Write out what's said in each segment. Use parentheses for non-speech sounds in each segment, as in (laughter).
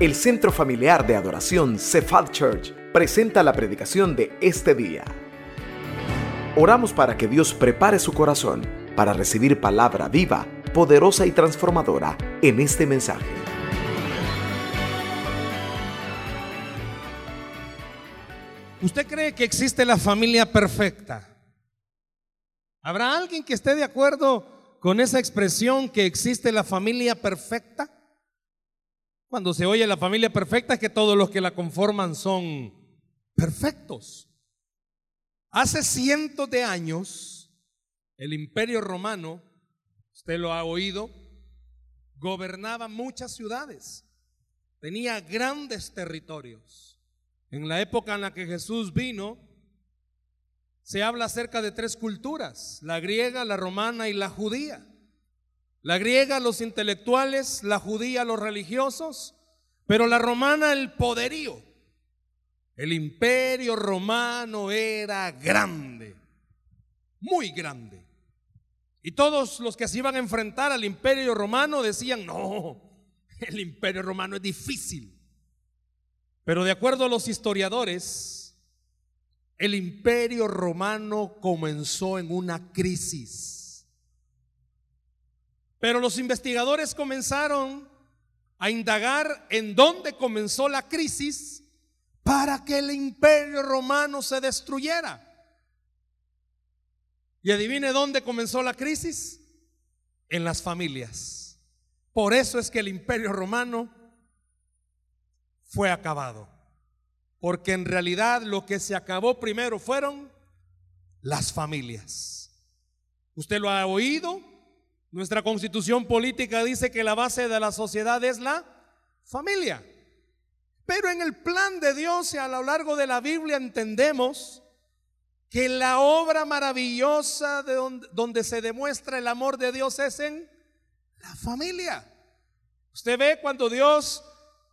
El Centro Familiar de Adoración Cephal Church presenta la predicación de este día. Oramos para que Dios prepare su corazón para recibir palabra viva, poderosa y transformadora en este mensaje. ¿Usted cree que existe la familia perfecta? ¿Habrá alguien que esté de acuerdo con esa expresión que existe la familia perfecta? Cuando se oye la familia perfecta es que todos los que la conforman son perfectos. Hace cientos de años, el imperio romano, usted lo ha oído, gobernaba muchas ciudades, tenía grandes territorios. En la época en la que Jesús vino, se habla acerca de tres culturas, la griega, la romana y la judía. La griega, los intelectuales, la judía, los religiosos, pero la romana, el poderío. El imperio romano era grande, muy grande. Y todos los que se iban a enfrentar al imperio romano decían, no, el imperio romano es difícil. Pero de acuerdo a los historiadores, el imperio romano comenzó en una crisis. Pero los investigadores comenzaron a indagar en dónde comenzó la crisis para que el imperio romano se destruyera. Y adivine dónde comenzó la crisis. En las familias. Por eso es que el imperio romano fue acabado. Porque en realidad lo que se acabó primero fueron las familias. Usted lo ha oído. Nuestra constitución política dice que la base de la sociedad es la familia. Pero en el plan de Dios y a lo largo de la Biblia entendemos que la obra maravillosa de donde, se demuestra el amor de Dios es en la familia. Usted ve cuando Dios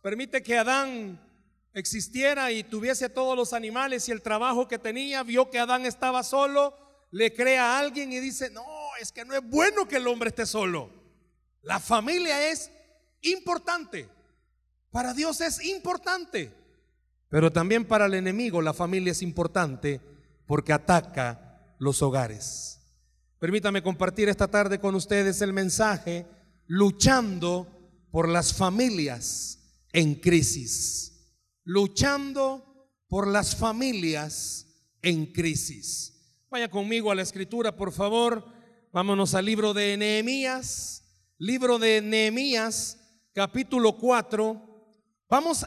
permite que Adán existiera y tuviese todos los animales y el trabajo que tenía, vio que Adán estaba solo, le crea a alguien y dice, no, es que no es bueno que el hombre esté solo. La familia es importante. Para Dios es importante. Pero también para el enemigo la familia es importante porque ataca los hogares. Permítame compartir esta tarde con ustedes el mensaje luchando por las familias en crisis, luchando por las familias en crisis. Vaya conmigo a la escritura, por favor. Vámonos al libro de Nehemías, libro de Nehemías, capítulo 4. Vamos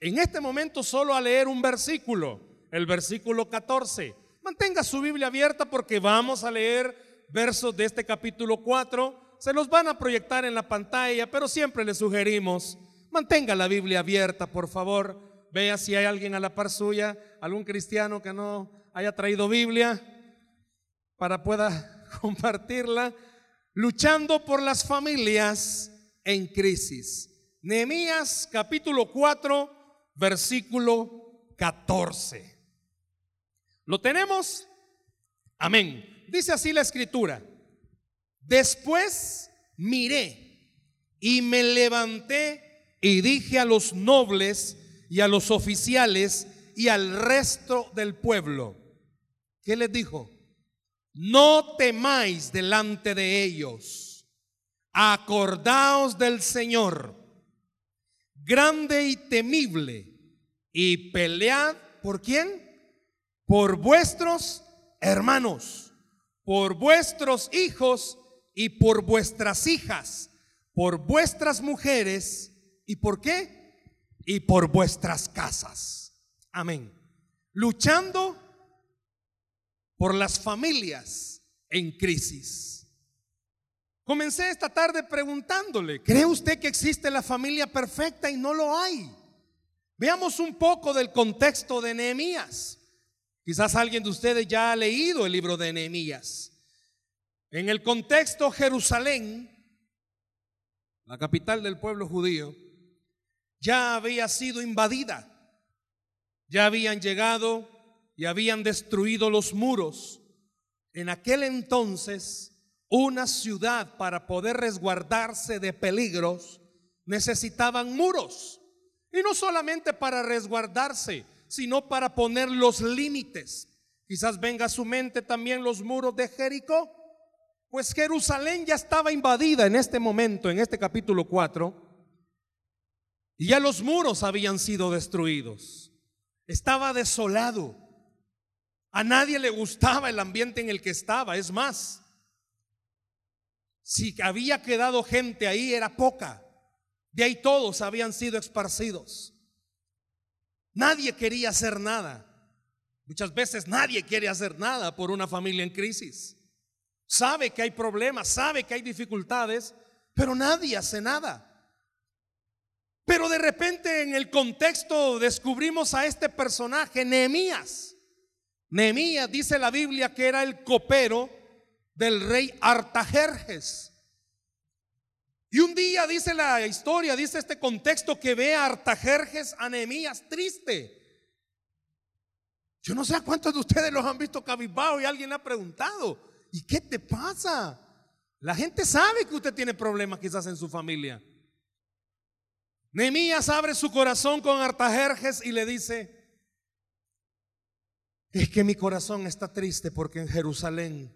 en este momento solo a leer un versículo, el versículo 14. Mantenga su Biblia abierta porque vamos a leer versos de este capítulo 4. Se los van a proyectar en la pantalla, pero siempre les sugerimos Mantenga la Biblia abierta, por favor. Vea si hay alguien a la par suya, algún cristiano que no haya traído Biblia para pueda (laughs) compartirla. Luchando por las familias en crisis. Nehemías capítulo 4, versículo 14. ¿Lo tenemos? Amén. Dice así la escritura. Después miré y me levanté y dije a los nobles y a los oficiales y al resto del pueblo, ¿qué les dijo? No temáis delante de ellos, acordaos del Señor, grande y temible, y pelead por quién? Por vuestros hermanos, por vuestros hijos y por vuestras hijas, por vuestras mujeres ¿Y por qué? Y por vuestras casas. Amén. Luchando por las familias en crisis. Comencé esta tarde preguntándole, ¿cree usted que existe la familia perfecta y no lo hay? Veamos un poco del contexto de Nehemías. Quizás alguien de ustedes ya ha leído el libro de Nehemías. En el contexto Jerusalén, la capital del pueblo judío, ya había sido invadida. Ya habían llegado y habían destruido los muros. En aquel entonces, una ciudad para poder resguardarse de peligros necesitaban muros. Y no solamente para resguardarse, sino para poner los límites. Quizás venga a su mente también los muros de Jericó. Pues Jerusalén ya estaba invadida en este momento, en este capítulo 4, y ya los muros habían sido destruidos. Estaba desolado. A nadie le gustaba el ambiente en el que estaba. Es más, si había quedado gente ahí era poca. De ahí todos habían sido esparcidos. Nadie quería hacer nada. Muchas veces nadie quiere hacer nada por una familia en crisis. Sabe que hay problemas, sabe que hay dificultades, pero nadie hace nada. Pero de repente en el contexto descubrimos a este personaje, Nehemías. Nehemías dice la Biblia que era el copero del rey Artajerjes. Y un día dice la historia, dice este contexto que ve a Artajerjes a Nehemías triste. Yo no sé a cuántos de ustedes los han visto cabizbajo y alguien ha preguntado, ¿y qué te pasa? La gente sabe que usted tiene problemas quizás en su familia. Nehemías abre su corazón con Artajerjes y le dice, es que mi corazón está triste porque en Jerusalén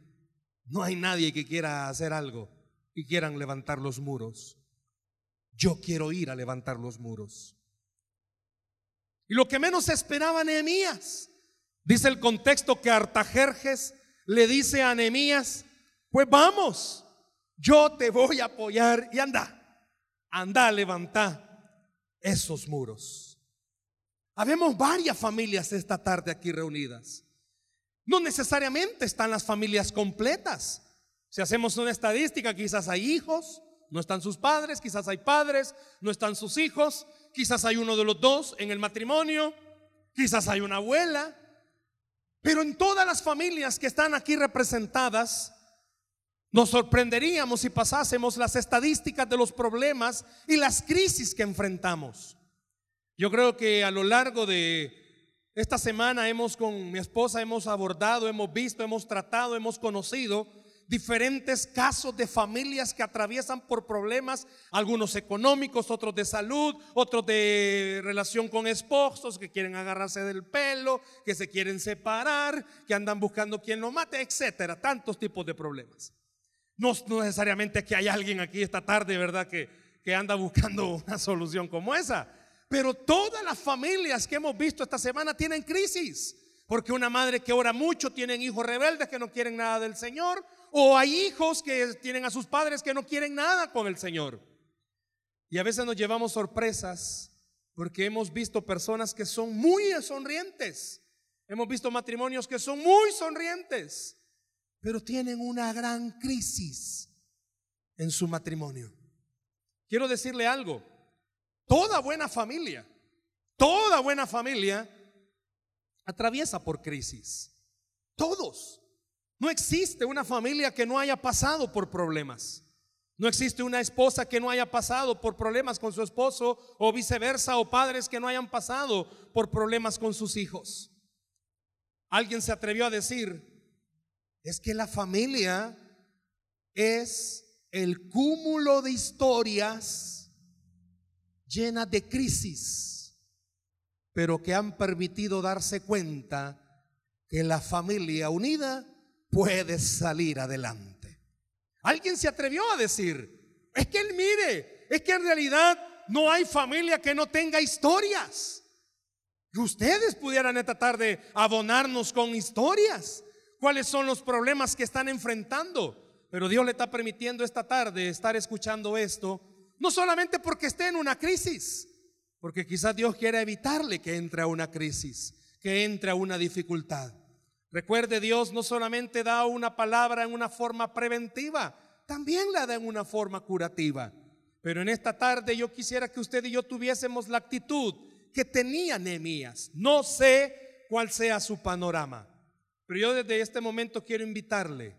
no hay nadie que quiera hacer algo y quieran levantar los muros. Yo quiero ir a levantar los muros. Y lo que menos esperaba Nehemías, dice el contexto que Artajerjes le dice a Nehemías, pues vamos, yo te voy a apoyar y anda, anda a levantar esos muros. Habemos varias familias esta tarde aquí reunidas. No necesariamente están las familias completas. Si hacemos una estadística, quizás hay hijos, no están sus padres, quizás hay padres, no están sus hijos, quizás hay uno de los dos en el matrimonio, quizás hay una abuela. Pero en todas las familias que están aquí representadas, nos sorprenderíamos si pasásemos las estadísticas de los problemas y las crisis que enfrentamos. Yo creo que a lo largo de esta semana hemos con mi esposa hemos abordado, hemos visto, hemos tratado, hemos conocido diferentes casos de familias que atraviesan por problemas, algunos económicos, otros de salud, otros de relación con esposos que quieren agarrarse del pelo, que se quieren separar, que andan buscando quien lo mate, etcétera, tantos tipos de problemas. No, necesariamente que hay alguien aquí esta tarde, ¿verdad? Que, que anda buscando una solución como esa. Pero todas las familias que hemos visto esta semana tienen crisis. Porque una madre que ora mucho tienen hijos rebeldes que no quieren nada del Señor. O hay hijos que tienen a sus padres que no quieren nada con el Señor. Y a veces nos llevamos sorpresas porque hemos visto personas que son muy sonrientes. Hemos visto matrimonios que son muy sonrientes, pero tienen una gran crisis en su matrimonio. Quiero decirle algo. Toda buena familia, toda buena familia atraviesa por crisis. Todos. No existe una familia que no haya pasado por problemas. No existe una esposa que no haya pasado por problemas con su esposo o viceversa, o padres que no hayan pasado por problemas con sus hijos. Alguien se atrevió a decir, es que la familia es el cúmulo de historias llena de crisis, pero que han permitido darse cuenta que la familia unida puede salir adelante. Alguien se atrevió a decir, es que él mire, es que en realidad no hay familia que no tenga historias. Ustedes pudieran esta tarde abonarnos con historias. ¿Cuáles son los problemas que están enfrentando? Pero Dios le está permitiendo esta tarde estar escuchando esto no solamente porque esté en una crisis, porque quizás Dios quiera evitarle que entre a una crisis, que entre a una dificultad. Recuerde, Dios no solamente da una palabra en una forma preventiva, también la da en una forma curativa. Pero en esta tarde yo quisiera que usted y yo tuviésemos la actitud que tenía Nehemías. No sé cuál sea su panorama, pero yo desde este momento quiero invitarle,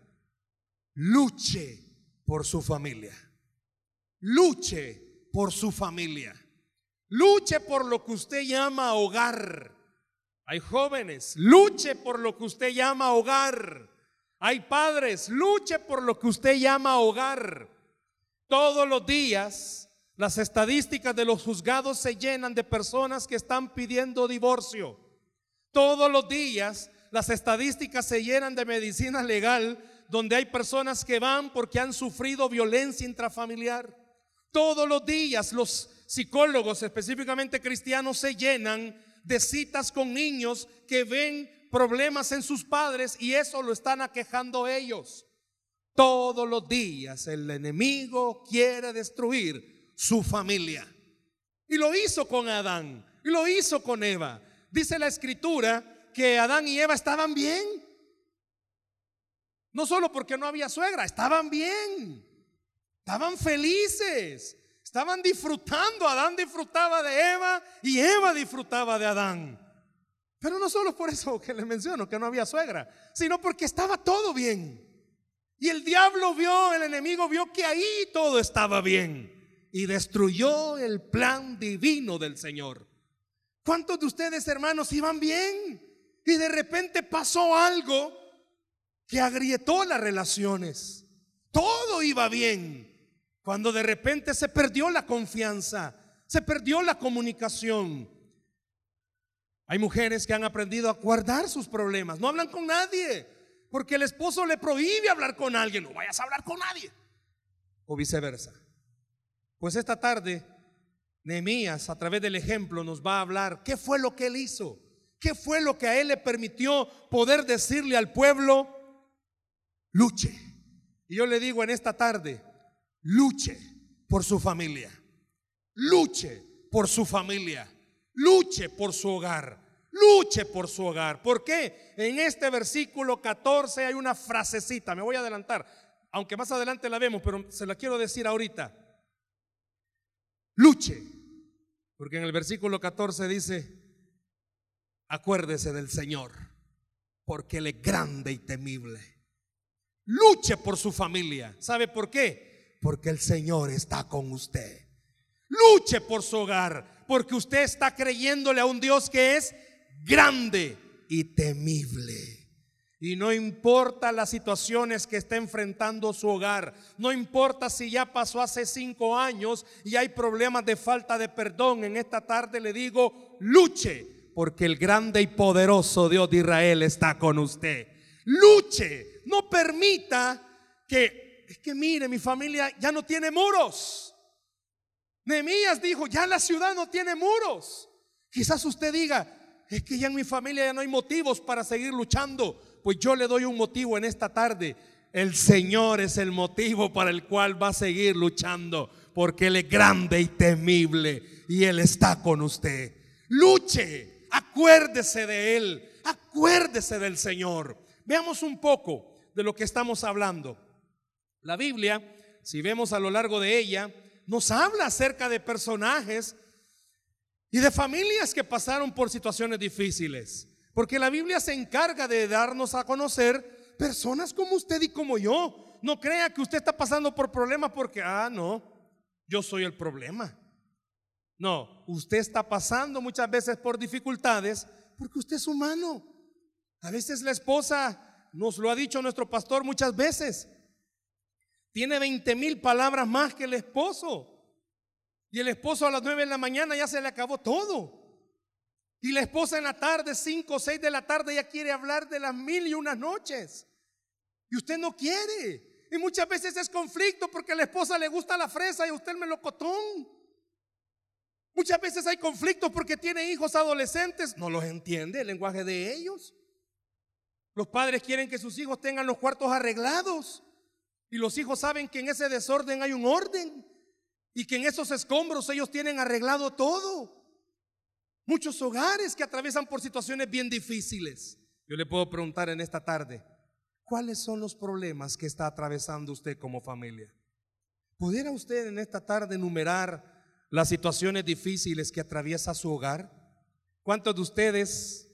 luche por su familia luche por su familia. Luche por lo que usted llama hogar. Hay jóvenes, luche por lo que usted llama hogar. Hay padres, luche por lo que usted llama hogar. Todos los días Las estadísticas de los juzgados se llenan de personas que están pidiendo divorcio. Todos los días las estadísticas se llenan de medicina legal donde hay personas que van porque han sufrido violencia intrafamiliar. Todos los días los psicólogos, específicamente cristianos, se llenan de citas con niños que ven problemas en sus padres y eso lo están aquejando ellos. Todos los días el enemigo quiere destruir su familia. Y lo hizo con Adán, y lo hizo con Eva. Dice la escritura que Adán y Eva estaban bien. No solo porque no había suegra, estaban bien. Estaban felices. Estaban disfrutando. Adán disfrutaba de Eva y Eva disfrutaba de Adán. Pero no solo por eso que les menciono, que no había suegra, sino porque estaba todo bien. Y el diablo vio, el enemigo vio que ahí todo estaba bien y destruyó el plan divino del Señor. ¿Cuántos de ustedes, hermanos, iban bien? Y de repente pasó algo que agrietó las relaciones. Todo iba bien. Cuando de repente se perdió la confianza, se perdió la comunicación. Hay mujeres que han aprendido a guardar sus problemas, no hablan con nadie, porque el esposo le prohíbe hablar con alguien, no vayas a hablar con nadie, o viceversa. Pues esta tarde, Nehemías, a través del ejemplo, nos va a hablar qué fue lo que él hizo, qué fue lo que a él le permitió poder decirle al pueblo, luche. Y yo le digo en esta tarde, luche por su familia, luche por su familia, luche por su hogar, luche por su hogar. ¿Por qué? En este versículo 14 hay una frasecita, me voy a adelantar, aunque más adelante la vemos, pero se la quiero decir ahorita. Luche, porque en el versículo 14 dice, acuérdese del Señor, porque Él es grande y temible. Luche por su familia. ¿Sabe por qué? Porque el Señor está con usted. Luche por su hogar, porque usted está creyéndole a un Dios que es grande y temible. Y no importa las situaciones que está enfrentando su hogar, no importa si ya pasó hace cinco años y hay problemas de falta de perdón, en esta tarde le digo, luche, porque el grande y poderoso Dios de Israel está con usted. Luche, no permita que que mire, mi familia ya no tiene muros. Nehemías dijo, ya la ciudad no tiene muros. Quizás usted diga, es que ya en mi familia ya no hay motivos para seguir luchando. Pues yo le doy un motivo en esta tarde. El Señor es el motivo para el cual va a seguir luchando, porque Él es grande y temible y Él está con usted. Luche, acuérdese de Él, acuérdese del Señor. Veamos un poco de lo que estamos hablando. La Biblia, si vemos a lo largo de ella, nos habla acerca de personajes y de familias que pasaron por situaciones difíciles. Porque la Biblia se encarga de darnos a conocer personas como usted y como yo. No crea que usted está pasando por problemas porque, ah, no, yo soy el problema. No, usted está pasando muchas veces por dificultades porque usted es humano. A veces la esposa nos lo ha dicho nuestro pastor muchas veces. Tiene 20 mil palabras más que el esposo. Y el esposo a las 9 de la mañana ya se le acabó todo. Y la esposa en la tarde, 5 o 6 de la tarde, ya quiere hablar de las mil y unas noches. Y usted no quiere. Y muchas veces es conflicto porque a la esposa le gusta la fresa y a usted el melocotón. Muchas veces hay conflictos porque tiene hijos adolescentes, no los entiende el lenguaje de ellos. Los padres quieren que sus hijos tengan los cuartos arreglados. Y los hijos saben que en ese desorden hay un orden y que en esos escombros ellos tienen arreglado todo. Muchos hogares que atraviesan por situaciones bien difíciles. Yo le puedo preguntar en esta tarde, ¿cuáles son los problemas que está atravesando usted como familia? ¿Pudiera usted en esta tarde enumerar las situaciones difíciles que atraviesa su hogar? ¿Cuántos de ustedes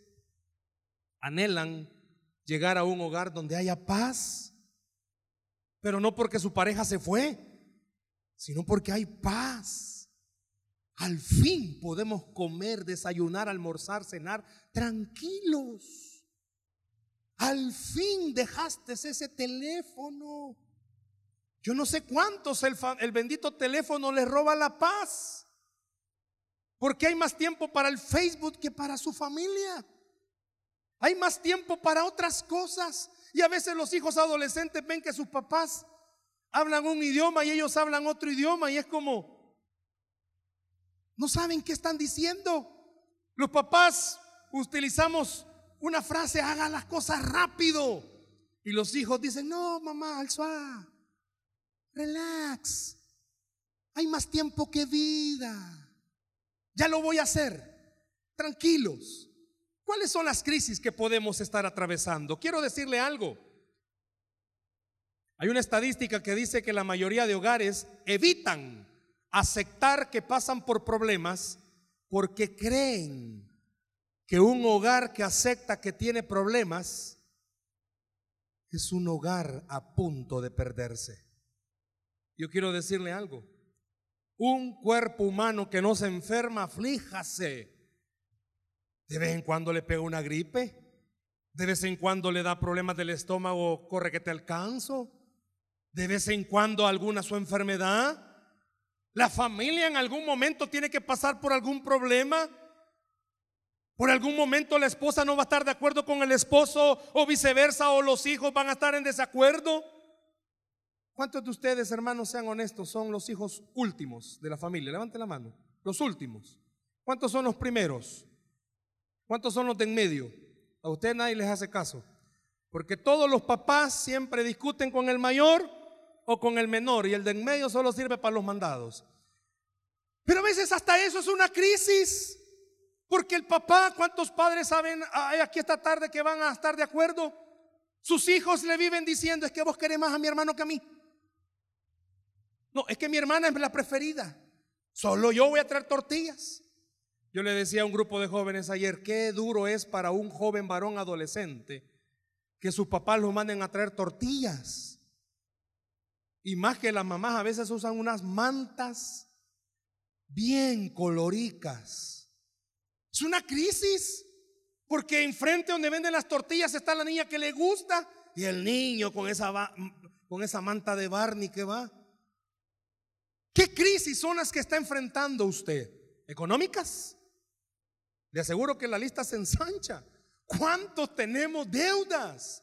anhelan llegar a un hogar donde haya paz? Pero no porque su pareja se fue, sino porque hay paz. Al fin podemos comer, desayunar, almorzar, cenar tranquilos. Al fin dejaste ese teléfono Yo no sé cuántos el, bendito teléfono les roba la paz. Porque hay más tiempo para el Facebook que para su familia. Hay más tiempo para otras cosas. Y a veces los hijos adolescentes ven que sus papás hablan un idioma y ellos hablan otro idioma y es como, no saben qué están diciendo. Los papás utilizamos una frase, haga las cosas rápido. Y los hijos dicen, no, mamá, al relax. Hay más tiempo que vida. Ya lo voy a hacer. Tranquilos. ¿Cuáles son las crisis que podemos estar atravesando? Quiero decirle algo. Hay una estadística que dice que la mayoría de hogares evitan aceptar que pasan por problemas porque creen que un hogar que acepta que tiene problemas es un hogar a punto de perderse. Yo quiero decirle algo. Un cuerpo humano que no se enferma, aflíjase. De vez en cuando le pega una gripe. De vez en cuando le da problemas del estómago, corre que te alcanzo. De vez en cuando alguna su enfermedad. La familia en algún momento tiene que pasar por algún problema. Por algún momento la esposa no va a estar de acuerdo con el esposo o viceversa o los hijos van a estar en desacuerdo. ¿Cuántos de ustedes, hermanos, sean honestos, son los hijos últimos de la familia? Levanten la mano. Los últimos. ¿Cuántos son los primeros? ¿Cuántos son los de en medio? A usted nadie les hace caso. Porque todos los papás siempre discuten con el mayor o con el menor y el de en medio solo sirve para los mandados. Pero a veces hasta eso es una crisis. Porque el papá, ¿cuántos padres saben aquí esta tarde que van a estar de acuerdo? Sus hijos le viven diciendo, es que vos querés más a mi hermano que a mí. No, es que mi hermana es la preferida. Solo yo voy a traer tortillas. Yo le decía a un grupo de jóvenes ayer, qué duro es para un joven varón adolescente que sus papás lo manden a traer tortillas. Y más que las mamás a veces usan unas mantas bien coloricas es una crisis. Porque enfrente donde venden las tortillas está la niña que le gusta y el niño con esa, con esa manta de Barney que va. ¿Qué crisis son las que está enfrentando usted? ¿Económicas? Le aseguro que la lista se ensancha. ¿Cuántos tenemos deudas?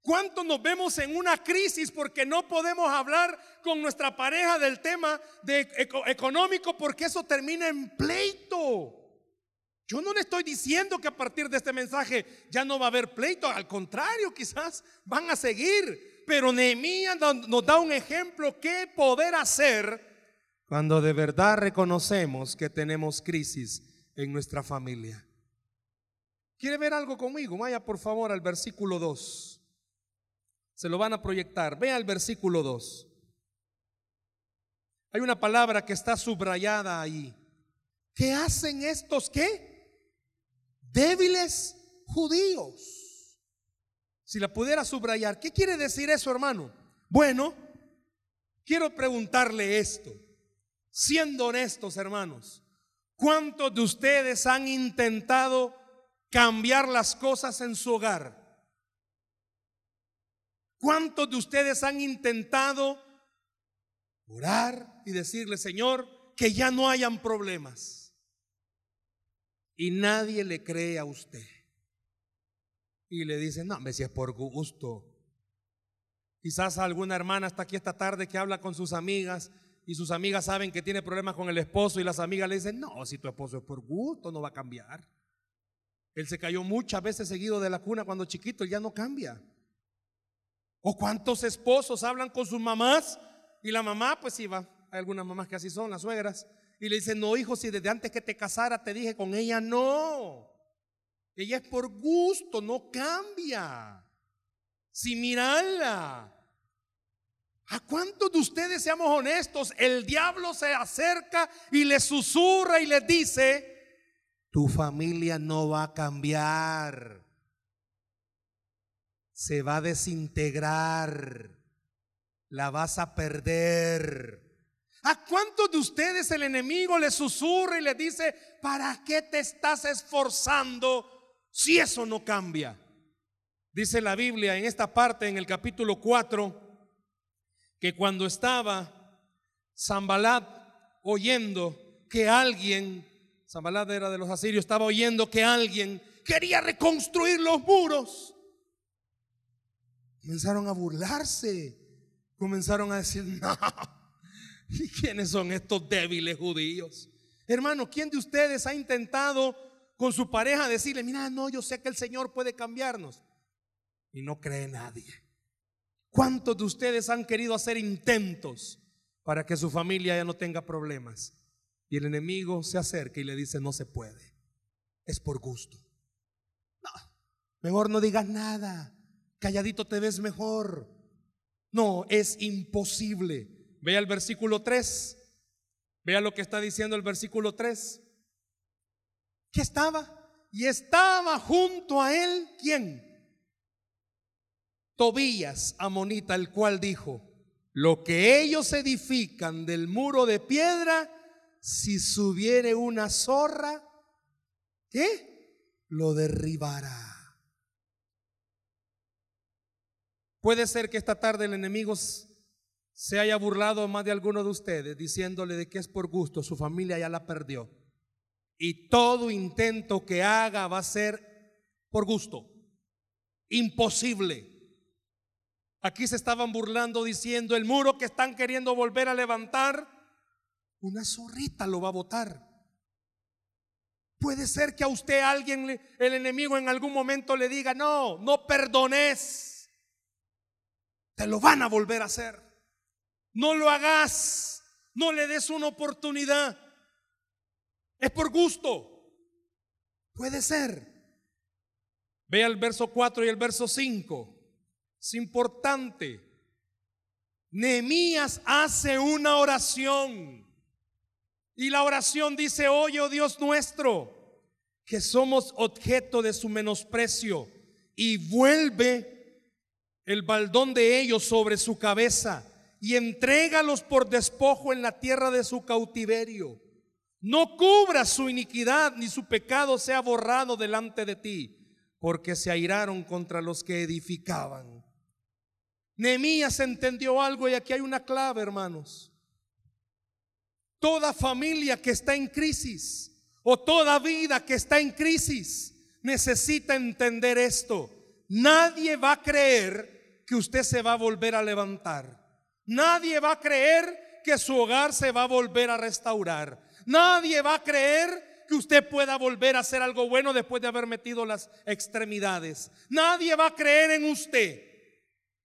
¿Cuántos nos vemos en una crisis porque no podemos hablar con nuestra pareja del tema económico porque eso termina en pleito? Yo no le estoy diciendo que a partir de este mensaje ya no va a haber pleito, al contrario, quizás van a seguir. Pero Nehemías nos da un ejemplo qué poder hacer cuando de verdad reconocemos que tenemos crisis en nuestra familia. ¿Quiere ver algo conmigo? Vaya por favor al versículo 2. Se lo van a proyectar. Vea el versículo 2. Hay una palabra que está subrayada ahí. ¿Qué hacen estos qué? débiles judíos. Si la pudiera subrayar, ¿qué quiere decir eso, hermano? Bueno, quiero preguntarle esto, siendo honestos, hermanos, ¿cuántos de ustedes han intentado cambiar las cosas en su hogar? ¿Cuántos de ustedes han intentado orar y decirle, Señor, que ya no hayan problemas? y nadie le cree a usted. Y le dice, no, me si es por gusto. Quizás alguna hermana está aquí esta tarde que habla con sus amigas y sus amigas saben que tiene problemas con el esposo y las amigas le dicen, no, si tu esposo es por gusto, no va a cambiar. Él se cayó muchas veces seguido de la cuna cuando chiquito, y ya no cambia. O cuántos esposos hablan con sus mamás y la mamá, pues sí va, hay algunas mamás que así son, las suegras, y le dice, no, hijo, si desde antes que te casara te dije con ella, no. Ella es por gusto, no cambia. Si mirarla. ¿A cuántos de ustedes, seamos honestos, el diablo se acerca y le susurra y le dice, tu familia no va a cambiar, se va a desintegrar, la vas a perder. ¿A cuántos de ustedes el enemigo le susurra y le dice, ¿para qué te estás esforzando si eso no cambia? Dice la Biblia en esta parte, en el capítulo 4, que cuando estaba Zambalat oyendo que alguien, Zambalat era de los asirios, estaba oyendo que alguien quería reconstruir los muros, comenzaron a burlarse, comenzaron a decir, (laughs) no, ¿y quiénes son estos débiles judíos? Hermano, ¿quién de ustedes ha intentado con su pareja decirle, mira, no, yo sé que el Señor puede cambiarnos? Y no cree nadie. ¿Cuántos de ustedes han querido hacer intentos para que su familia ya no tenga problemas? Y el enemigo se acerca y le dice, no se puede. Es por gusto. No, mejor no digas nada. Calladito te ves mejor. No, es imposible. Vea el versículo 3. Vea lo que está diciendo el versículo 3. ¿Qué estaba? Y estaba junto a él, ¿quién? Tobías, amonita, el cual dijo, lo que ellos edifican del muro de piedra, si subiere una zorra, ¿qué? Lo derribará. Puede ser que esta tarde el enemigo se haya burlado más de alguno de ustedes diciéndole de que es por gusto, su familia ya la perdió. Y todo intento que haga va a ser por gusto. Imposible. Aquí se estaban burlando diciendo, el muro que están queriendo volver a levantar, una zorrita lo va a botar. Puede ser que a usted alguien, el enemigo en algún momento le diga, no, no perdones. Te lo van a volver a hacer. No lo hagas. No le des una oportunidad. Es por gusto. Puede ser. Vea el verso 4 y el verso 5. Es importante. Nehemías hace una oración. Y la oración dice, oye, oh Dios nuestro, que somos objeto de su menosprecio. Y vuelve el baldón de ellos sobre su cabeza y entrégalos por despojo en la tierra de su cautiverio. No cubra su iniquidad ni su pecado sea borrado delante de ti, porque se airaron contra los que edificaban. Nehemías entendió algo y aquí hay una clave, hermanos. Toda familia que está en crisis o toda vida que está en crisis necesita entender esto. Nadie va a creer que usted se va a volver a levantar. Nadie va a creer que su hogar se va a volver a restaurar. Nadie va a creer que usted pueda volver a hacer algo bueno después de haber metido las extremidades. Nadie va a creer en usted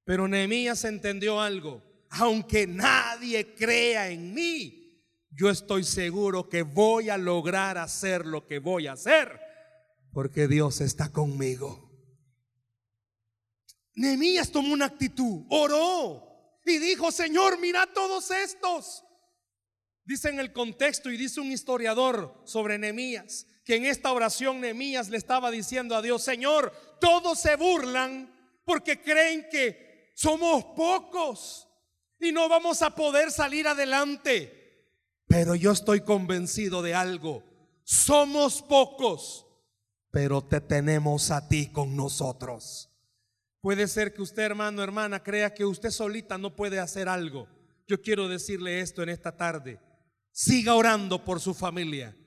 pero Nehemías entendió algo. Aunque nadie crea en mí, yo estoy seguro que voy a lograr hacer lo que voy a hacer, porque Dios está conmigo. Nehemías tomó una actitud, oró y dijo, Señor, mira todos estos. Dice en el contexto y dice un historiador sobre Nehemías que en esta oración Nehemías le estaba diciendo a Dios, Señor, todos se burlan porque creen que somos pocos y no vamos a poder salir adelante. Pero yo estoy convencido de algo. Somos pocos, pero te tenemos a ti con nosotros. Puede ser que usted, hermano, hermana, crea que usted solita no puede hacer algo. Yo quiero decirle esto en esta tarde. Siga orando por su familia,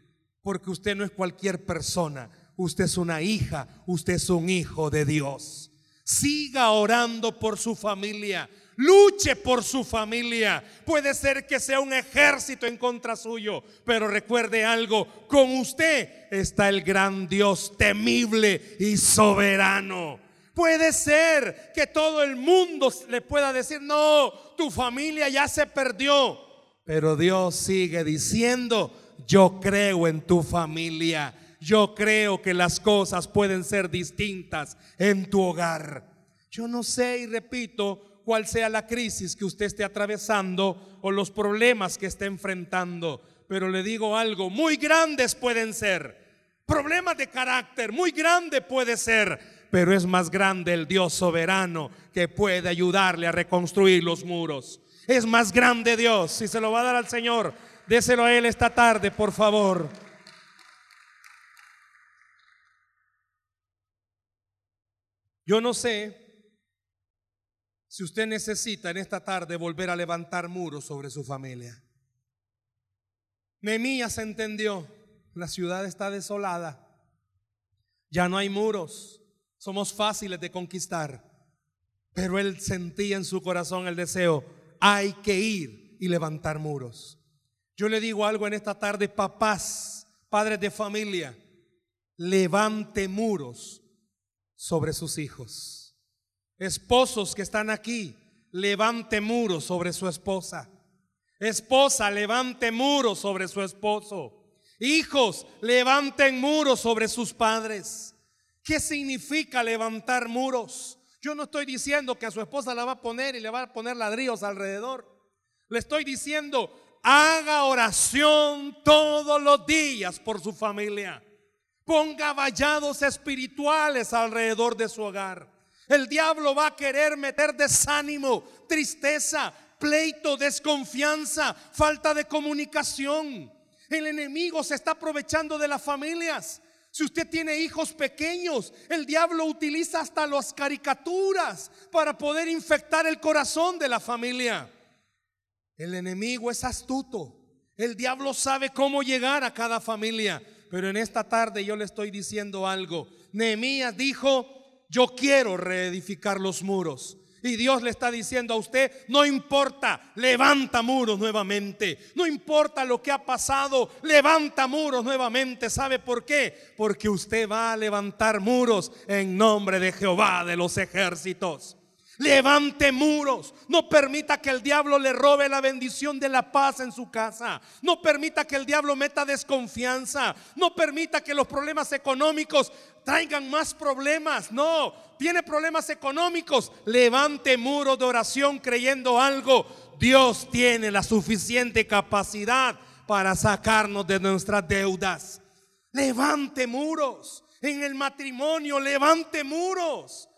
porque usted no es cualquier persona. Usted es una hija, usted es un hijo de Dios. Siga orando por su familia. Luche por su familia. Puede ser que sea un ejército en contra suyo, pero recuerde algo, con usted está el gran Dios temible y soberano. Puede ser que todo el mundo le pueda decir, no, tu familia ya se perdió, pero Dios sigue diciendo, yo creo en tu familia yo creo que las cosas pueden ser distintas en tu hogar. Yo no sé y repito cuál sea la crisis que usted esté atravesando o los problemas que esté enfrentando, pero le digo algo, muy grandes pueden ser. Problemas de carácter, muy grande puede ser, pero es más grande el Dios soberano que puede ayudarle a reconstruir los muros. Es más grande Dios. Si se lo va a dar al Señor, déselo a Él esta tarde, por favor. Yo no sé si usted necesita en esta tarde volver a levantar muros sobre su familia. Nehemías entendió, la ciudad está desolada, ya no hay muros, somos fáciles de conquistar, pero él sentía en su corazón el deseo, hay que ir y levantar muros. Yo le digo algo en esta tarde, papás, padres de familia, levante muros sobre sus hijos. Esposos que están aquí, levante muros sobre su esposa. Esposa, levante muros sobre su esposo. Hijos, levanten muros sobre sus padres. ¿Qué significa levantar muros? Yo no estoy diciendo que a su esposa la va a poner y le va a poner ladrillos alrededor. Le estoy diciendo, haga oración todos los días por su familia. Ponga vallados espirituales alrededor de su hogar. El diablo va a querer meter desánimo, tristeza, pleito, desconfianza, falta de comunicación. El enemigo se está aprovechando de las familias. Si usted tiene hijos pequeños, el diablo utiliza hasta las caricaturas para poder infectar el corazón de la familia. El enemigo es astuto. El diablo sabe cómo llegar a cada familia. Pero en esta tarde yo le estoy diciendo algo. Nehemías dijo, yo quiero reedificar los muros. Y Dios le está diciendo a usted, no importa, levanta muros nuevamente. No importa lo que ha pasado, levanta muros nuevamente. ¿Sabe por qué? Porque usted va a levantar muros en nombre de Jehová de los ejércitos. Levante muros. No permita que el diablo le robe la bendición de la paz en su casa. No permita que el diablo meta desconfianza. No permita que los problemas económicos traigan más problemas. No, tiene problemas económicos. Levante muros de oración creyendo algo. Dios tiene la suficiente capacidad para sacarnos de nuestras deudas. Levante muros. En el matrimonio, levante muros.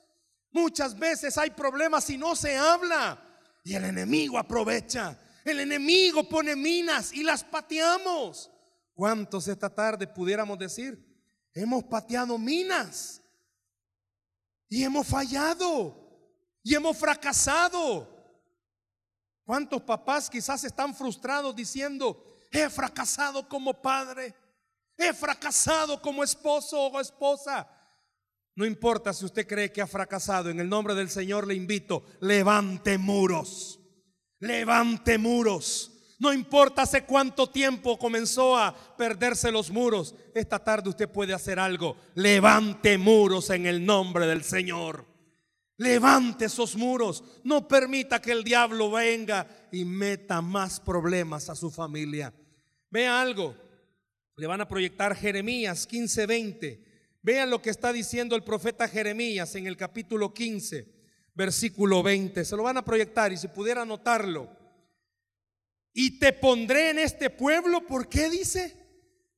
Muchas veces hay problemas y no se habla. Y el enemigo aprovecha. El enemigo pone minas y las pateamos. ¿Cuántos esta tarde pudiéramos decir? Hemos pateado minas. Y hemos fallado. Y hemos fracasado. ¿Cuántos papás quizás están frustrados diciendo, he fracasado como padre? He fracasado como esposo o esposa. No importa si usted cree que ha fracasado, en el nombre del Señor le invito, levante muros, levante muros. No importa hace cuánto tiempo comenzó a perderse los muros, esta tarde usted puede hacer algo. Levante muros en el nombre del Señor. Levante esos muros. No permita que el diablo venga y meta más problemas a su familia. Vea algo. Le van a proyectar Jeremías 15:20. Vean lo que está diciendo el profeta Jeremías en el capítulo 15, versículo 20. Se lo van a proyectar y si pudiera anotarlo. Y te pondré en este pueblo, ¿por qué dice?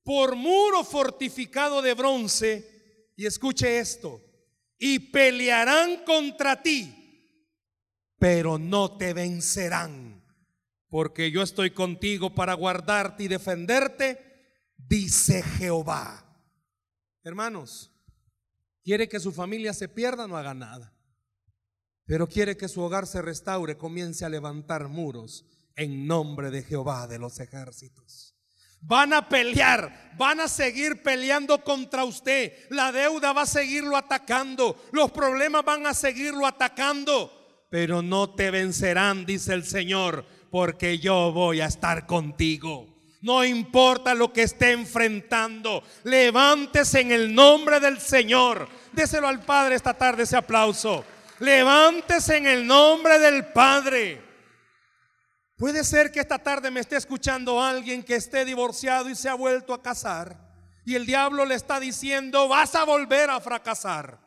Por muro fortificado de bronce. Y escuche esto. Y pelearán contra ti, pero no te vencerán. Porque yo estoy contigo para guardarte y defenderte, dice Jehová. Hermanos, quiere que su familia se pierda, no haga nada. Pero quiere que su hogar se restaure, comience a levantar muros en nombre de Jehová de los ejércitos. Van a pelear, van a seguir peleando contra usted. La deuda va a seguirlo atacando, los problemas van a seguirlo atacando. Pero no te vencerán, dice el Señor, porque yo voy a estar contigo. No importa lo que esté enfrentando. Levántese en el nombre del Señor. Déselo al Padre esta tarde ese aplauso. Levántese en el nombre del Padre. Puede ser que esta tarde me esté escuchando alguien que esté divorciado y se ha vuelto a casar. Y el diablo le está diciendo, vas a volver a fracasar.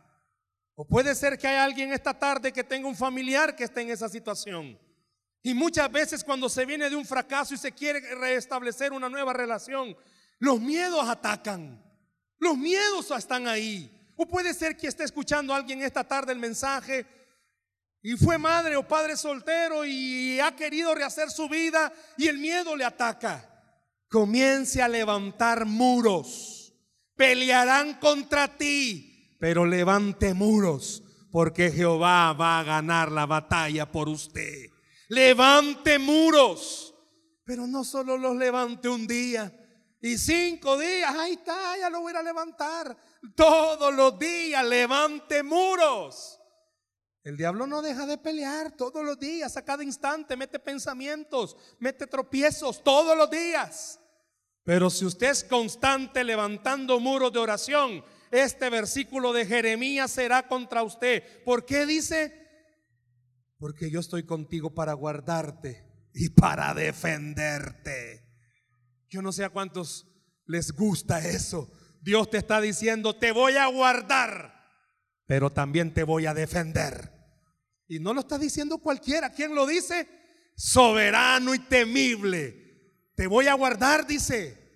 O puede ser que hay alguien esta tarde que tenga un familiar que esté en esa situación. Y muchas veces cuando se viene de un fracaso y se quiere restablecer una nueva relación, los miedos atacan. Los miedos están ahí. O puede ser que esté escuchando a alguien esta tarde el mensaje y fue madre o padre soltero y ha querido rehacer su vida y el miedo le ataca. Comience a levantar muros. Pelearán contra ti, pero levante muros porque Jehová va a ganar la batalla por usted. Levante muros, pero no solo los levante un día y cinco días, ahí está, ya lo voy a levantar. Todos los días levante muros. El diablo no deja de pelear todos los días, a cada instante, mete pensamientos, mete tropiezos todos los días. Pero si usted es constante levantando muros de oración, este versículo de Jeremías será contra usted. ¿Por qué dice? Porque yo estoy contigo para guardarte y para defenderte. Yo no sé a cuántos les gusta eso. Dios te está diciendo, te voy a guardar, pero también te voy a defender. Y no lo está diciendo cualquiera. ¿Quién lo dice? Soberano y temible. Te voy a guardar, dice,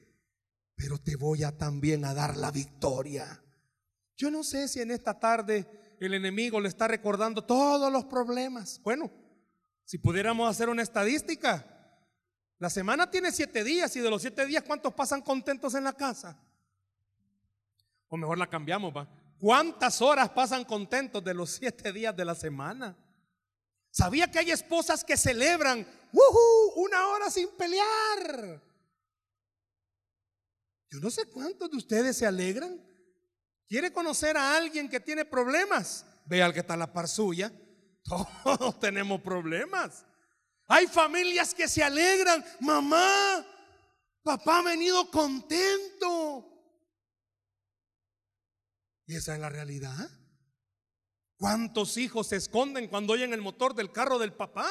pero te voy a también a dar la victoria. Yo no sé si en esta tarde el enemigo le está recordando todos los problemas. Bueno, si pudiéramos hacer una estadística, la semana tiene siete días y de los siete días, ¿cuántos pasan contentos en la casa? O mejor la cambiamos, va. ¿Cuántas horas pasan contentos de los siete días de la semana? ¿Sabía que hay esposas que celebran una hora sin pelear? Yo no sé cuántos de ustedes se alegran. ¿Quiere conocer a alguien que tiene problemas? Ve al que está a la par suya. (laughs) Todos tenemos problemas. Hay familias que se alegran. Mamá, papá ha venido contento. Y esa es la realidad. ¿Cuántos hijos se esconden cuando oyen el motor del carro del papá?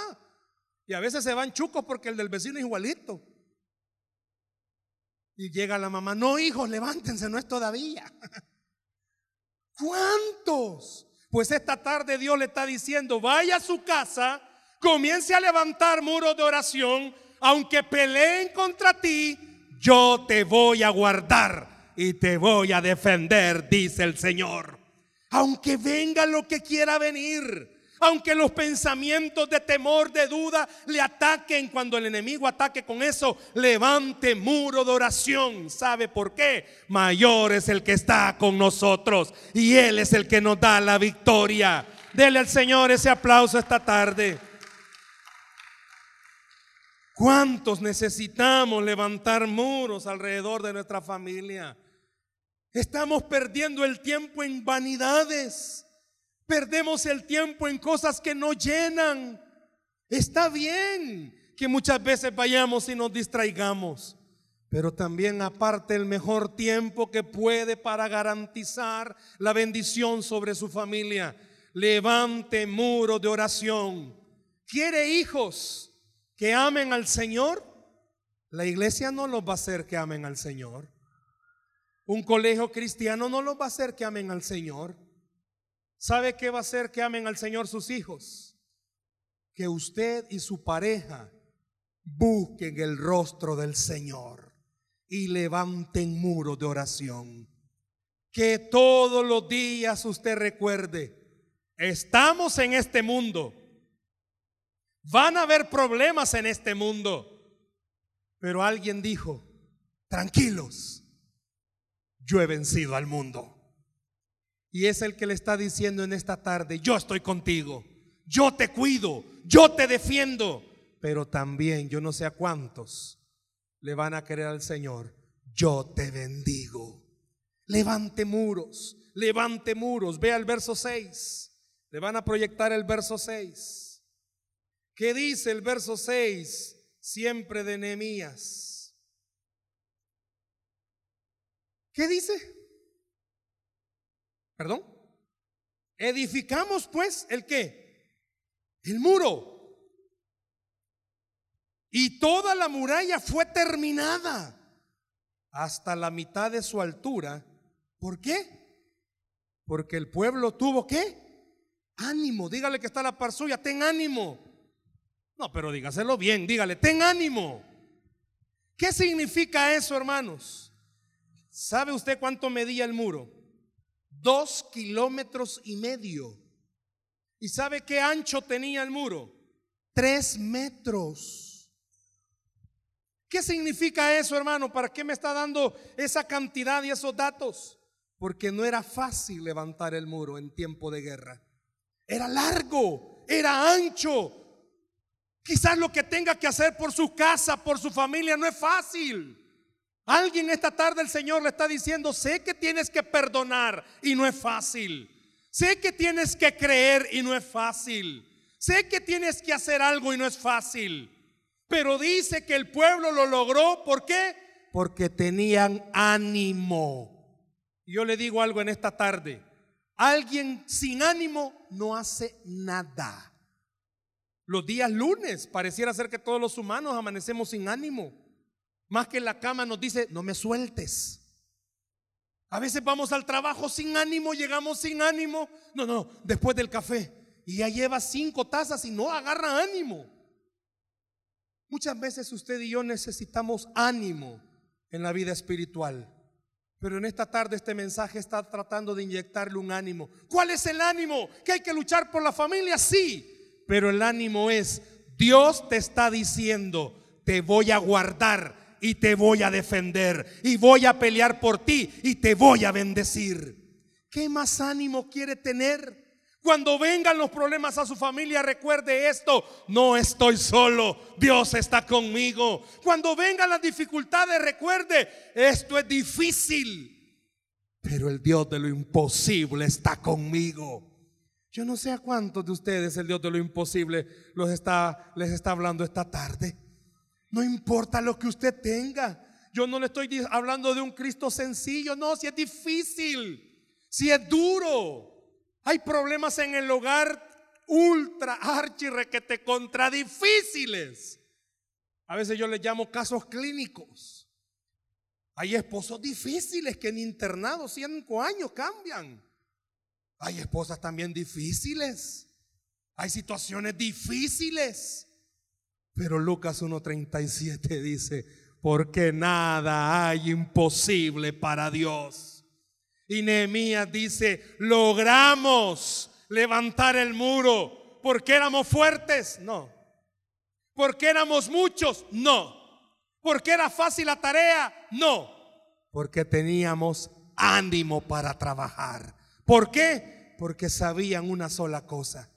Y a veces se van chucos porque el del vecino es igualito. Y llega la mamá, no hijos, levántense, no es todavía. (laughs) ¿Cuántos? Pues esta tarde Dios le está diciendo, vaya a su casa, comience a levantar muros de oración, aunque peleen contra ti, yo te voy a guardar y te voy a defender, dice el Señor. Aunque venga lo que quiera venir, aunque los pensamientos de temor, de duda le ataquen, cuando el enemigo ataque con eso, levante muro de oración. ¿Sabe por qué? Mayor es el que está con nosotros y Él es el que nos da la victoria. Dele al Señor ese aplauso esta tarde. ¿Cuántos necesitamos levantar muros alrededor de nuestra familia? Estamos perdiendo el tiempo en vanidades. Perdemos el tiempo en cosas que no llenan. Está bien que muchas veces vayamos y nos distraigamos, pero también aparte el mejor tiempo que puede para garantizar la bendición sobre su familia. Levante muro de oración. ¿Quiere hijos que amen al Señor? La iglesia no los va a hacer que amen al Señor. Un colegio cristiano no los va a hacer que amen al Señor. ¿Sabe qué va a hacer que amen al Señor sus hijos? Que usted y su pareja busquen el rostro del Señor y levanten muros de oración. Que todos los días usted recuerde, estamos en este mundo. Van a haber problemas en este mundo. Pero alguien dijo, tranquilos yo he vencido al mundo. Y es el que le está diciendo en esta tarde, yo estoy contigo, yo te cuido, yo te defiendo, pero también yo no sé a cuántos le van a querer al Señor, yo te bendigo. Levante muros, levante muros, vea el verso 6, le van a proyectar el verso 6. ¿Qué dice el verso 6? Siempre de Nehemías. ¿Qué dice? ¿Perdón? Edificamos pues el qué? El muro. Y toda la muralla fue terminada hasta la mitad de su altura. ¿Por qué? Porque el pueblo tuvo qué? Ánimo. Dígale que está la par suya, ten ánimo. No, pero dígaselo bien, dígale, ten ánimo. ¿Qué significa eso, hermanos? ¿Sabe usted cuánto medía el muro? Dos kilómetros y medio. ¿Y sabe qué ancho tenía el muro? Tres metros. ¿Qué significa eso, hermano? ¿Para qué me está dando esa cantidad y esos datos? Porque no era fácil levantar el muro en tiempo de guerra. era largo, era ancho. Quizás lo que tenga que hacer por su casa, por su familia, no es fácil. Alguien esta tarde el Señor le está diciendo, sé que tienes que perdonar y no es fácil. Sé que tienes que creer y no es fácil. Sé que tienes que hacer algo y no es fácil. Pero dice que el pueblo lo logró. ¿Por qué? Porque tenían ánimo. Yo le digo algo en esta tarde. Alguien sin ánimo no hace nada. Los días lunes pareciera ser que todos los humanos amanecemos sin ánimo. Más que la cama nos dice, no me sueltes. A veces vamos al trabajo sin ánimo, llegamos sin ánimo. No, no, después del café. Y ya lleva cinco tazas y no agarra ánimo. Muchas veces usted y yo necesitamos ánimo en la vida espiritual. Pero en esta tarde este mensaje está tratando de inyectarle un ánimo. ¿Cuál es el ánimo? ¿Que hay que luchar por la familia? Sí. Pero el ánimo es, Dios te está diciendo, te voy a guardar y te voy a defender y voy a pelear por ti y te voy a bendecir. ¿Qué más ánimo quiere tener? Cuando vengan los problemas a su familia, recuerde esto, no estoy solo, Dios está conmigo. Cuando vengan las dificultades, recuerde, esto es difícil, pero el Dios de lo imposible está conmigo. Yo no sé a cuántos de ustedes el Dios de lo imposible los está, les está hablando esta tarde. No importa lo que usted tenga. Yo no le estoy hablando de un Cristo sencillo, no, si es difícil, si es duro. Hay problemas en el hogar ultra archi requete contra difíciles. A veces yo les llamo casos clínicos. Hay esposos difíciles que en internado cinco años cambian. Hay esposas también difíciles. Hay situaciones difíciles. Pero Lucas 1.37 dice, porque nada hay imposible para Dios. Y Nehemías dice, logramos levantar el muro porque éramos fuertes, no. Porque éramos muchos, no. Porque era fácil la tarea, no. Porque teníamos ánimo para trabajar. ¿Por qué? Porque sabían una sola cosa.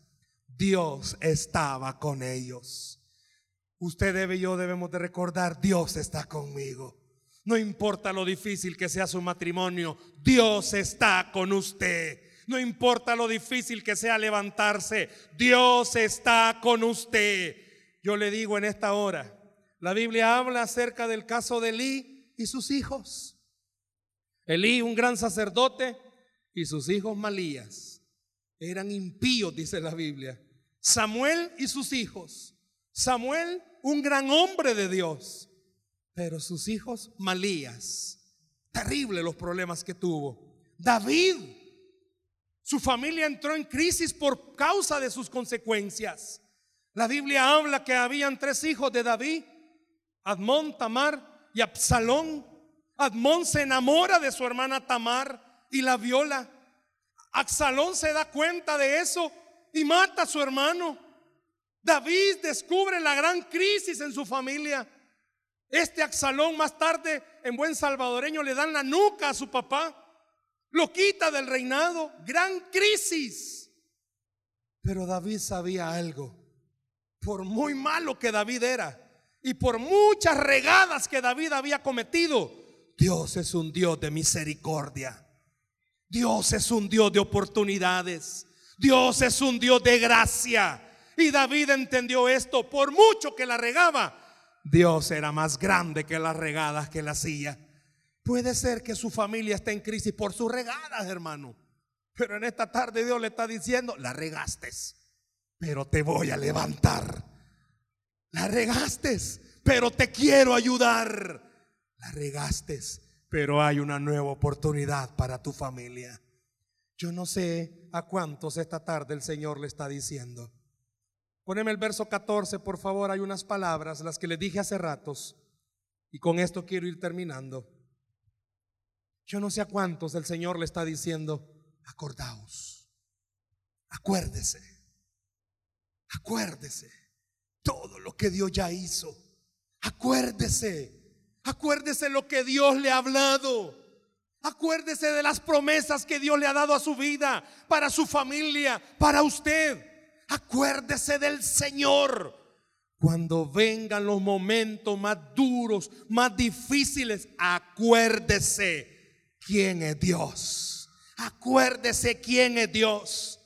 Dios estaba con ellos. Usted debe y yo debemos de recordar, Dios está conmigo. No importa lo difícil que sea su matrimonio, Dios está con usted. No importa lo difícil que sea levantarse, Dios está con usted. Yo le digo en esta hora, la Biblia habla acerca del caso de Elí y sus hijos. Elí, un gran sacerdote, y sus hijos Malías. Eran impíos, dice la Biblia. Samuel y sus hijos. Samuel un gran hombre de Dios, pero sus hijos malías. Terrible los problemas que tuvo. David, su familia entró en crisis por causa de sus consecuencias. La Biblia habla que habían tres hijos de David, Admón, Tamar y Absalón. Admón se enamora de su hermana Tamar y la viola. Absalón se da cuenta de eso y mata a su hermano. David descubre la gran crisis en su familia. Este Axalón más tarde, en buen salvadoreño, le dan la nuca a su papá. Lo quita del reinado. Gran crisis. Pero David sabía algo. Por muy malo que David era y por muchas regadas que David había cometido, Dios es un Dios de misericordia. Dios es un Dios de oportunidades. Dios es un Dios de gracia. Y David entendió esto, por mucho que la regaba, Dios era más grande que las regadas que la hacía. Puede ser que su familia esté en crisis por sus regadas, hermano. Pero en esta tarde Dios le está diciendo, la regaste, pero te voy a levantar. La regaste, pero te quiero ayudar. La regaste, pero hay una nueva oportunidad para tu familia. Yo no sé a cuántos esta tarde el Señor le está diciendo. Poneme el verso 14, por favor. Hay unas palabras, las que le dije hace ratos. Y con esto quiero ir terminando. Yo no sé a cuántos el Señor le está diciendo, acordaos, acuérdese, acuérdese todo lo que Dios ya hizo. Acuérdese, acuérdese lo que Dios le ha hablado. Acuérdese de las promesas que Dios le ha dado a su vida, para su familia, para usted. Acuérdese del Señor. Cuando vengan los momentos más duros, más difíciles, acuérdese quién es Dios. Acuérdese quién es Dios.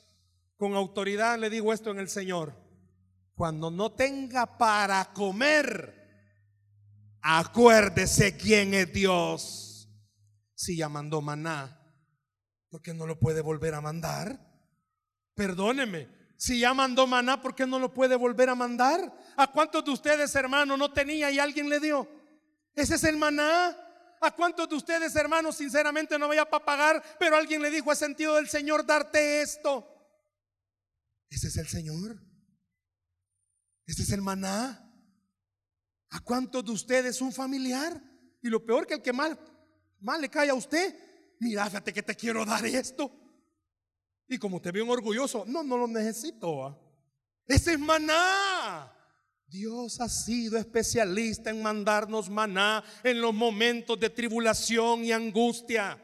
Con autoridad le digo esto en el Señor. Cuando no tenga para comer, acuérdese quién es Dios. Si ya mandó maná, ¿por qué no lo puede volver a mandar? Perdóneme, si ya mandó maná, ¿por qué no lo puede volver a mandar? ¿A cuántos de ustedes, hermanos, no tenía y alguien le dio? Ese es el maná. ¿A cuántos de ustedes, hermanos, sinceramente no vaya para pagar, pero alguien le dijo, a sentido del Señor darte esto? Ese es el Señor. Ese es el maná. ¿A cuántos de ustedes un familiar? Y lo peor que el que más más le cae a usted. Mira, fíjate que te quiero dar esto. Y como te veo un orgulloso, no, no lo necesito. Ese es maná. Dios ha sido especialista en mandarnos maná en los momentos de tribulación y angustia.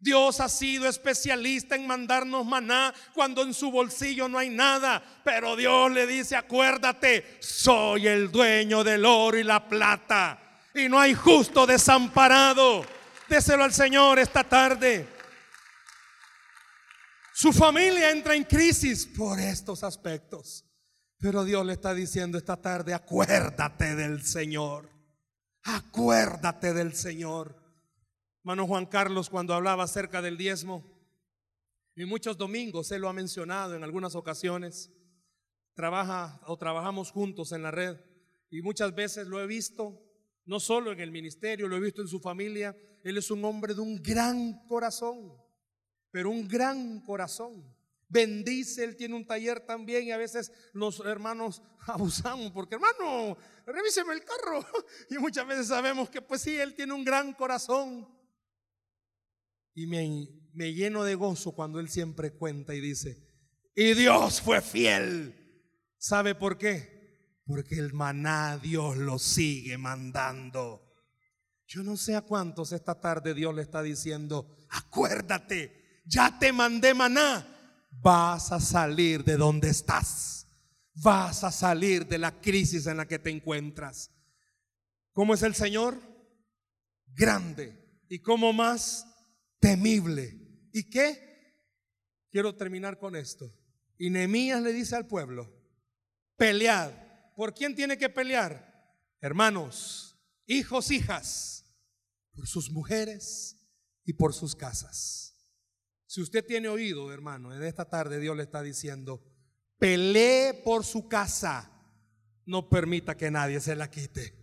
Dios ha sido especialista en mandarnos maná cuando en su bolsillo no hay nada. Pero Dios le dice, acuérdate, soy el dueño del oro y la plata. Y no hay justo desamparado Déselo al Señor esta tarde. Su familia entra en crisis por estos aspectos. Pero Dios le está diciendo esta tarde, acuérdate del Señor. Acuérdate del Señor. Hermano Juan Carlos, cuando hablaba acerca del diezmo, y muchos domingos se lo ha mencionado en algunas ocasiones, trabaja o trabajamos juntos en la red, y muchas veces lo he visto, no solo en el ministerio, lo he visto en su familia, él es un hombre de un gran corazón, pero un gran corazón. Bendice, él tiene un taller también y a veces los hermanos (laughs) abusamos porque hermano, revíseme el carro. (laughs) Y muchas veces sabemos que pues sí, él tiene un gran corazón. Y me, me lleno de gozo cuando él siempre cuenta y dice, y Dios fue fiel. ¿Sabe por qué? Porque el maná Dios lo sigue mandando. Yo no sé a cuántos esta tarde Dios le está diciendo, acuérdate, ya te mandé maná, vas a salir de donde estás, vas a salir de la crisis en la que te encuentras. ¿Cómo es el Señor? Grande y como más temible. ¿Y qué? Quiero terminar con esto. Y Nehemías le dice al pueblo, pelead. ¿Por quién tiene que pelear? Hermanos, hijos, hijas por sus mujeres y por sus casas. Si usted tiene oído, hermano, en esta tarde Dios le está diciendo, pelee por su casa, no permita que nadie se la quite.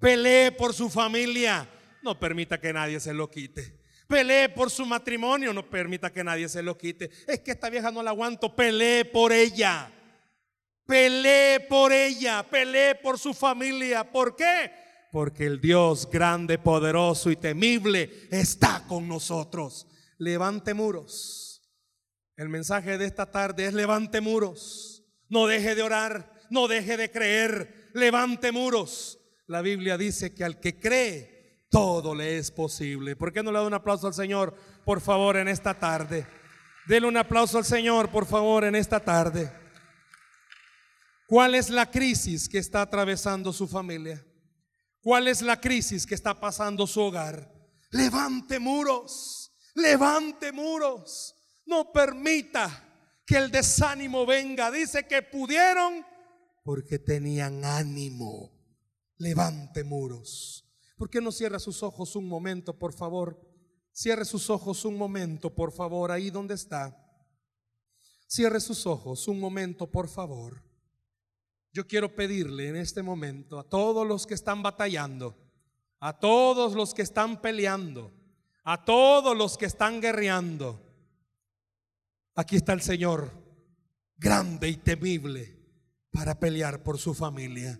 Pelee por su familia, no permita que nadie se lo quite. Pelee por su matrimonio, no permita que nadie se lo quite. Es que esta vieja no la aguanto, pelee por ella. Pelee por ella, pelee por su familia. ¿Por qué? porque el Dios grande, poderoso y temible está con nosotros. Levante muros. El mensaje de esta tarde es levante muros. No deje de orar, no deje de creer, levante muros. La Biblia dice que al que cree, todo le es posible. ¿Por qué no le da un aplauso al Señor, por favor, en esta tarde? Dele un aplauso al Señor, por favor, en esta tarde. ¿Cuál es la crisis que está atravesando su familia? ¿Cuál es la crisis que está pasando su hogar? Levante muros, levante muros. No permita que el desánimo venga. Dice que pudieron porque tenían ánimo. Levante muros. ¿Por qué no cierra sus ojos un momento, por favor? Cierre sus ojos un momento, por favor, ahí donde está. Cierre sus ojos un momento, por favor. Yo quiero pedirle en este momento a todos los que están batallando, a todos los que están peleando, a todos los que están guerreando. Aquí está el Señor, grande y temible, para pelear por su familia.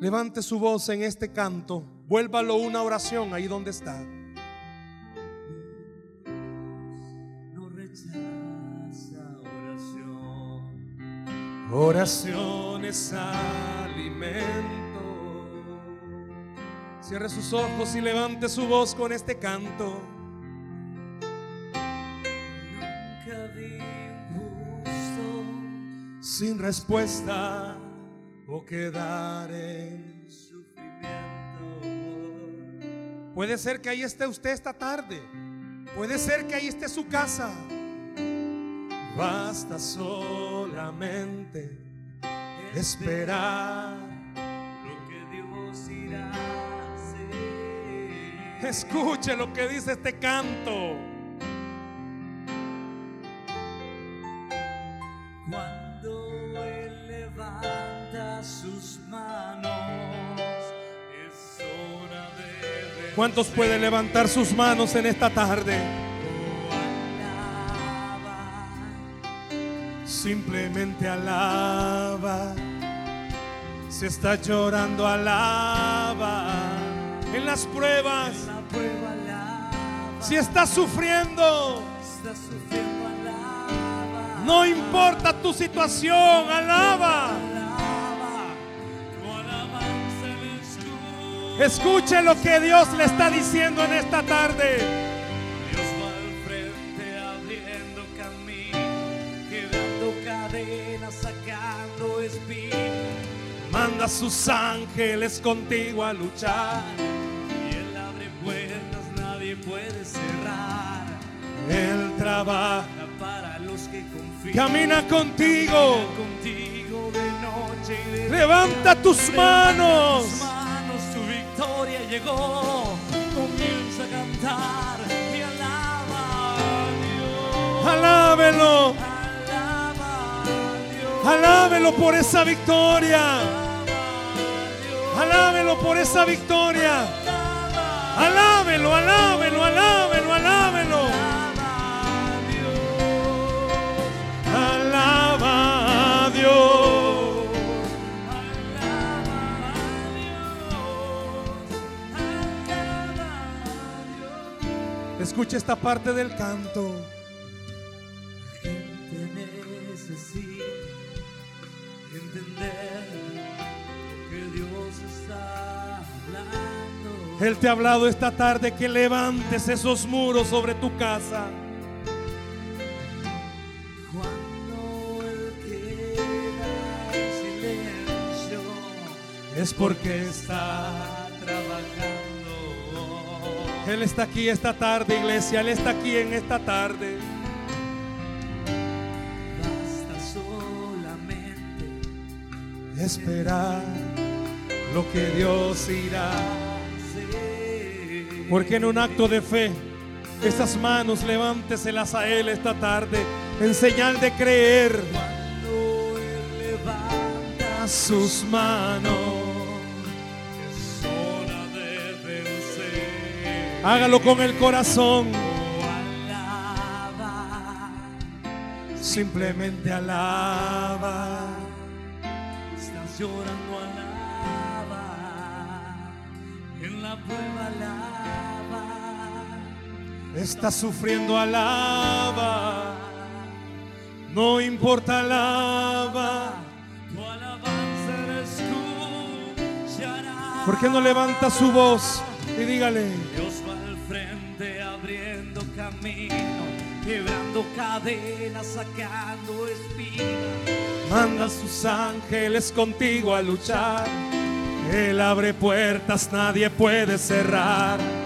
Levante su voz en este canto, vuélvalo una oración ahí donde está. Oraciones alimento. Cierre sus ojos y levante su voz con este canto. Nunca vi un Sin respuesta o quedar en... sufrimiento. Puede ser que ahí esté usted esta tarde. Puede ser que ahí esté su casa. Basta solamente esperar. Escuche lo que dice este canto. Cuando Él levanta sus manos, es hora de. ¿Cuántos pueden levantar sus manos en esta tarde? Simplemente alaba. Si está llorando, alaba. En las pruebas, si está sufriendo, no importa tu situación, alaba. Escuche lo que Dios le está diciendo en esta tarde. Dios va al frente abriendo camino, quebrando cadenas, sacando espinas. Manda a sus ángeles contigo a luchar. Puede cerrar. Él trabaja, Para los que confían, camina contigo. contigo de noche y de Levanta tus manos. tus manos, tu victoria llegó. Comienza a cantar y alaba a Dios. Alábelo, Alaba a Dios. alábelo por esa victoria. Alábelo por esa victoria. Alábelo, alábelo, alábelo, alábelo. alaba a Dios. Alaba a Dios. Alaba Dios. Alaba Dios. Escucha esta parte del canto. Él te ha hablado esta tarde que levantes esos muros sobre tu casa. Cuando Él queda en silencio, Es porque está. está trabajando. Él está aquí esta tarde, iglesia. Él está aquí en esta tarde. Basta solamente Esperar lo que Dios irá. Porque en un acto de fe, esas manos levánteselas a Él esta tarde en señal de creer. Cuando Él levanta Sus manos. es hora de vencer. Hágalo con el corazón. Alaba, Simplemente alaba. estás llorando, alaba. En la prueba, alaba. Está sufriendo, alaba. No importa, alaba. Tu alabanza escuchará. ¿Por qué no levanta su voz y dígale? Dios va al frente abriendo camino, quebrando cadenas, sacando espinas. Manda a sus ángeles contigo a luchar. Él abre puertas, nadie puede cerrar.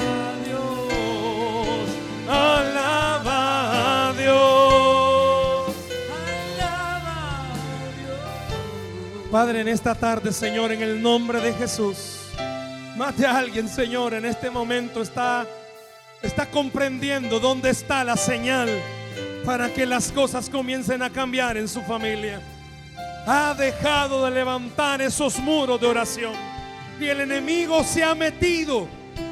Padre, en esta tarde, Señor, en el nombre de Jesús, mate a alguien, Señor, en este momento está, está comprendiendo dónde está la señal para que las cosas comiencen a cambiar en su familia. Ha dejado de levantar esos muros de oración y el enemigo se ha metido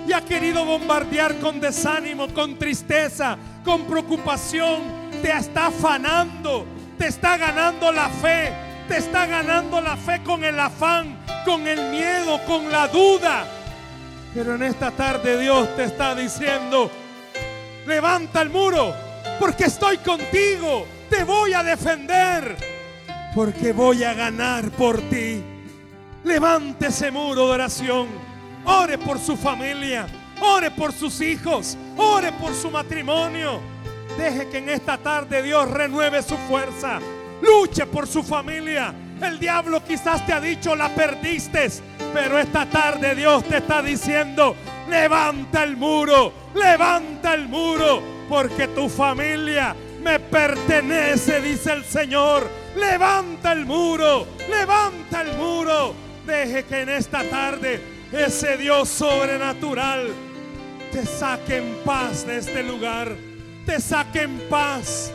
y ha querido bombardear con desánimo, con tristeza, con preocupación. Te está afanando, te está ganando la fe, te está ganando la fe con el afán, con el miedo, con la duda. Pero en esta tarde Dios te está diciendo, levanta el muro, porque estoy contigo, te voy a defender, porque voy a ganar por ti. Levante ese muro de oración, ore por su familia, ore por sus hijos, ore por su matrimonio. Deje que en esta tarde Dios renueve su fuerza. Luche por su familia. El diablo quizás te ha dicho la perdiste, pero esta tarde Dios te está diciendo, levanta el muro, levanta el muro, porque tu familia me pertenece, dice el Señor. Levanta el muro, levanta el muro. Deje que en esta tarde ese Dios sobrenatural te saque en paz de este lugar te saque en paz.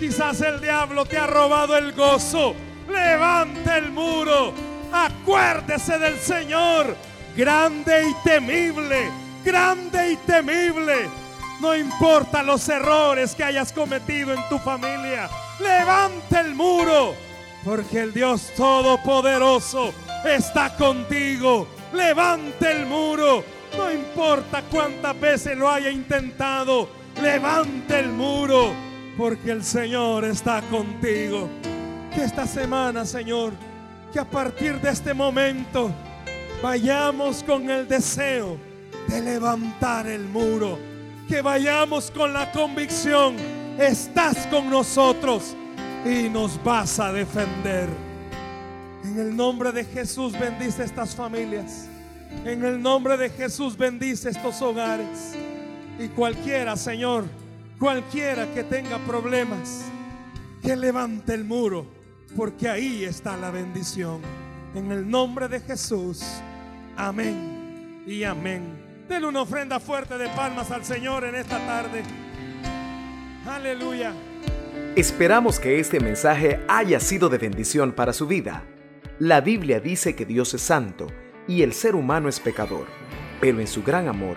Quizás el diablo te ha robado el gozo. Levante el muro. Acuérdese del Señor. Grande y temible. Grande y temible. No importa los errores que hayas cometido en tu familia. Levante el muro. Porque el Dios Todopoderoso está contigo. Levante el muro. No importa cuántas veces lo haya intentado levante el muro, porque el Señor está contigo. Que esta semana, Señor, que a partir de este momento vayamos con el deseo de levantar el muro. Que vayamos con la convicción, estás con nosotros y nos vas a defender. En el nombre de Jesús bendice estas familias. En el nombre de Jesús bendice estos hogares. Y cualquiera, Señor, cualquiera que tenga problemas, que levante el muro, porque ahí está la bendición. En el nombre de Jesús. Amén y amén. Denle una ofrenda fuerte de palmas al Señor en esta tarde. Aleluya. Esperamos que este mensaje haya sido de bendición para su vida. La Biblia dice que Dios es santo y el ser humano es pecador, pero en su gran amor,